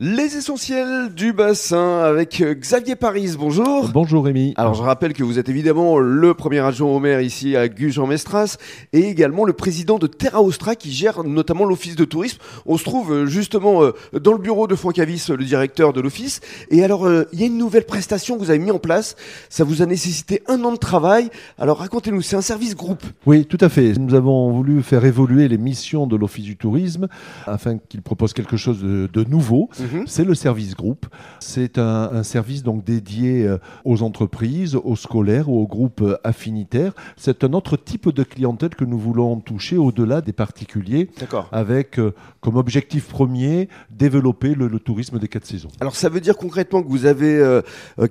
Les essentiels du bassin avec euh, Xavier Paris, bonjour. Bonjour Rémi. Alors je rappelle que vous êtes évidemment le premier adjoint au maire ici à Gujan-Mestras et également le président de Terra Ostra qui gère notamment l'office de tourisme. On se trouve euh, justement euh, dans le bureau de Franck Avis, le directeur de l'office. Et alors il y a une nouvelle prestation que vous avez mis en place. Ça vous a nécessité un an de travail. Alors racontez-nous, c'est un service groupe. Oui, tout à fait. Nous avons voulu faire évoluer les missions de l'office du tourisme afin qu'il propose quelque chose de, de nouveau. Mhm. Mhm. C'est le service groupe. C'est un, service donc dédié euh, aux entreprises, aux scolaires ou aux groupes euh, affinitaires. C'est un autre type de clientèle que nous voulons toucher au-delà des particuliers, avec euh, comme objectif premier développer le, tourisme des quatre saisons. Alors ça veut dire concrètement que vous avez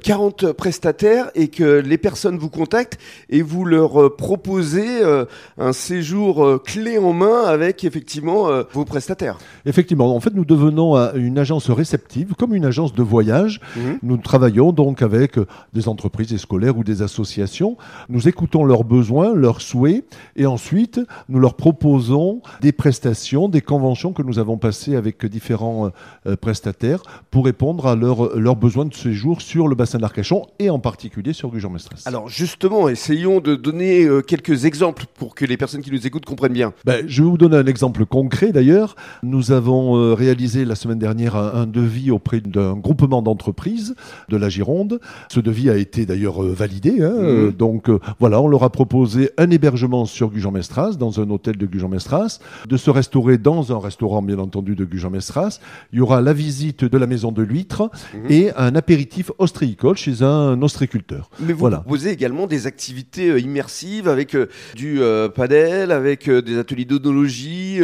40 prestataires et que les personnes vous contactent et vous leur proposez un séjour clé en main avec effectivement vos prestataires. Effectivement, en fait nous devenons une agence réceptive, comme une agence de voyage. Mhm. Nous travaillons donc avec des entreprises, des scolaires ou des associations. Nous écoutons leurs besoins, leurs souhaits, et ensuite nous leur proposons des prestations, des conventions que nous avons passées avec différents euh, prestataires pour répondre à leurs besoins de séjour sur le bassin d'Arcachon et en particulier sur Gujan-Mestras. Alors justement, essayons de donner euh, quelques exemples pour que les personnes qui nous écoutent comprennent bien. Ben, je vais vous donner un exemple concret d'ailleurs. Nous avons euh, réalisé la semaine dernière un, devis auprès d'un groupement d'entreprises de la Gironde. Ce devis a été d'ailleurs euh, validé. Hein. Mmh. Donc euh, voilà, on leur a proposé un hébergement sur Gujan-Mestras, dans un hôtel de Gujan-Mestras, de se restaurer dans un restaurant bien entendu de Gujan-Mestras. Il y aura la visite de la maison de l'huître mmh. et un apéritif ostréicole chez un ostréiculteur. Mais vous proposez également des activités euh, immersives avec du padel, avec des ateliers d'onologie,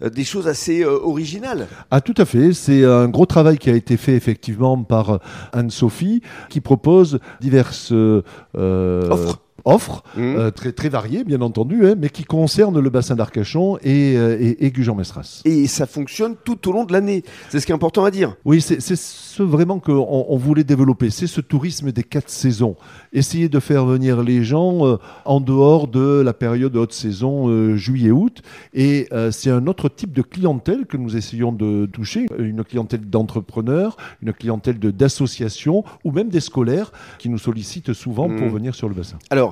des choses assez originales. Ah tout à fait, c'est un gros travail qui a été fait effectivement par Anne-Sophie, qui propose diverses euh, offres offres mmh. euh, très, très variées, bien entendu, hein, mais qui concernent le bassin d'Arcachon et, euh, et, Gujan-Mestras. Et ça fonctionne tout au long de l'année. C'est ce qui est important à dire. Oui, c'est ce vraiment qu'on on voulait développer. C'est ce tourisme des quatre saisons. Essayer de faire venir les gens euh, en dehors de la période de haute saison, juillet-août. Et c'est un autre type de clientèle que nous essayons de toucher. Une clientèle d'entrepreneurs, une clientèle d'associations ou même des scolaires qui nous sollicitent souvent pour mmh. venir sur le bassin. Alors,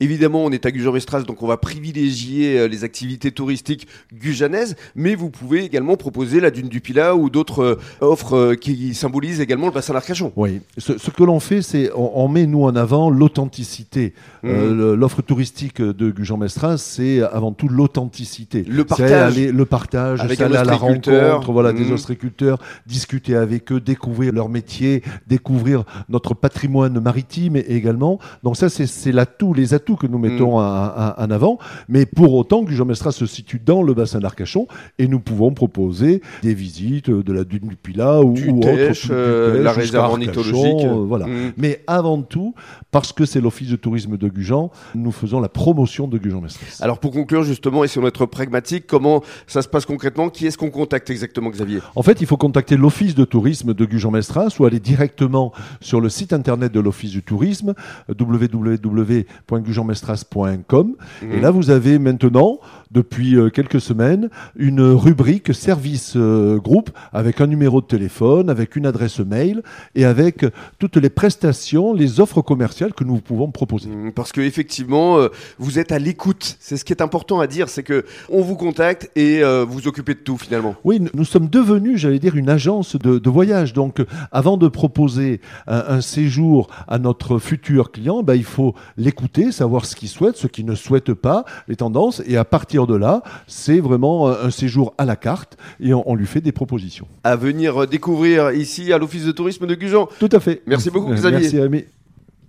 Évidemment, on est à Gujan-Mestras, donc on va privilégier euh, les activités touristiques gujanaises, mais vous pouvez également proposer la dune du Pilat ou d'autres euh, offres euh, qui symbolisent également le bassin d'Arcachon. Oui, ce, que l'on fait, c'est on, met nous en avant l'authenticité. Mmh. L'offre touristique de Gujan-Mestras, c'est avant tout l'authenticité. Le partage. le partage, avec aller à la rencontre voilà, des mmh. ostréiculteurs, discuter avec eux, découvrir leur métier, découvrir notre patrimoine maritime également. Donc ça, c'est l'atout, les atouts que nous mettons mm. en avant, mais pour autant que Mestras se situe dans le bassin d'Arcachon et nous pouvons proposer des visites de la dune du Pilat ou, autre, euh, la réserve ornithologique. Euh, voilà. Mm. Mais avant tout, parce que c'est l'office de tourisme de Gujan, nous faisons la promotion de Gujan-Mestras. Alors pour conclure justement, et si on être pragmatique, comment ça se passe concrètement? Qui est-ce qu'on contacte exactement, Xavier? En fait, il faut contacter l'office de tourisme de Gujan-Mestras ou aller directement sur le site internet de l'office du tourisme www.gujan jeanmestras.com. Et mhm. là, vous avez maintenant, depuis euh, quelques semaines, une rubrique service euh, groupe avec un numéro de téléphone, avec une adresse mail et avec toutes les prestations, les offres commerciales que nous pouvons proposer. Mhm, parce que effectivement, euh, vous êtes à l'écoute. C'est ce qui est important à dire, c'est que on vous contacte et vous occupez de tout finalement. Oui, nous sommes devenus, j'allais dire, une agence de, voyage. Donc, avant de proposer un, séjour à notre futur client, ben, il faut l'écouter, savoir voir ce qu'il souhaite, ce qu'il ne souhaite pas, les tendances. Et à partir de là, c'est vraiment un séjour à la carte et on, lui fait des propositions. À venir découvrir ici à l'Office de tourisme de Gujan. Tout à fait. Merci beaucoup, Xavier. Merci, Ami.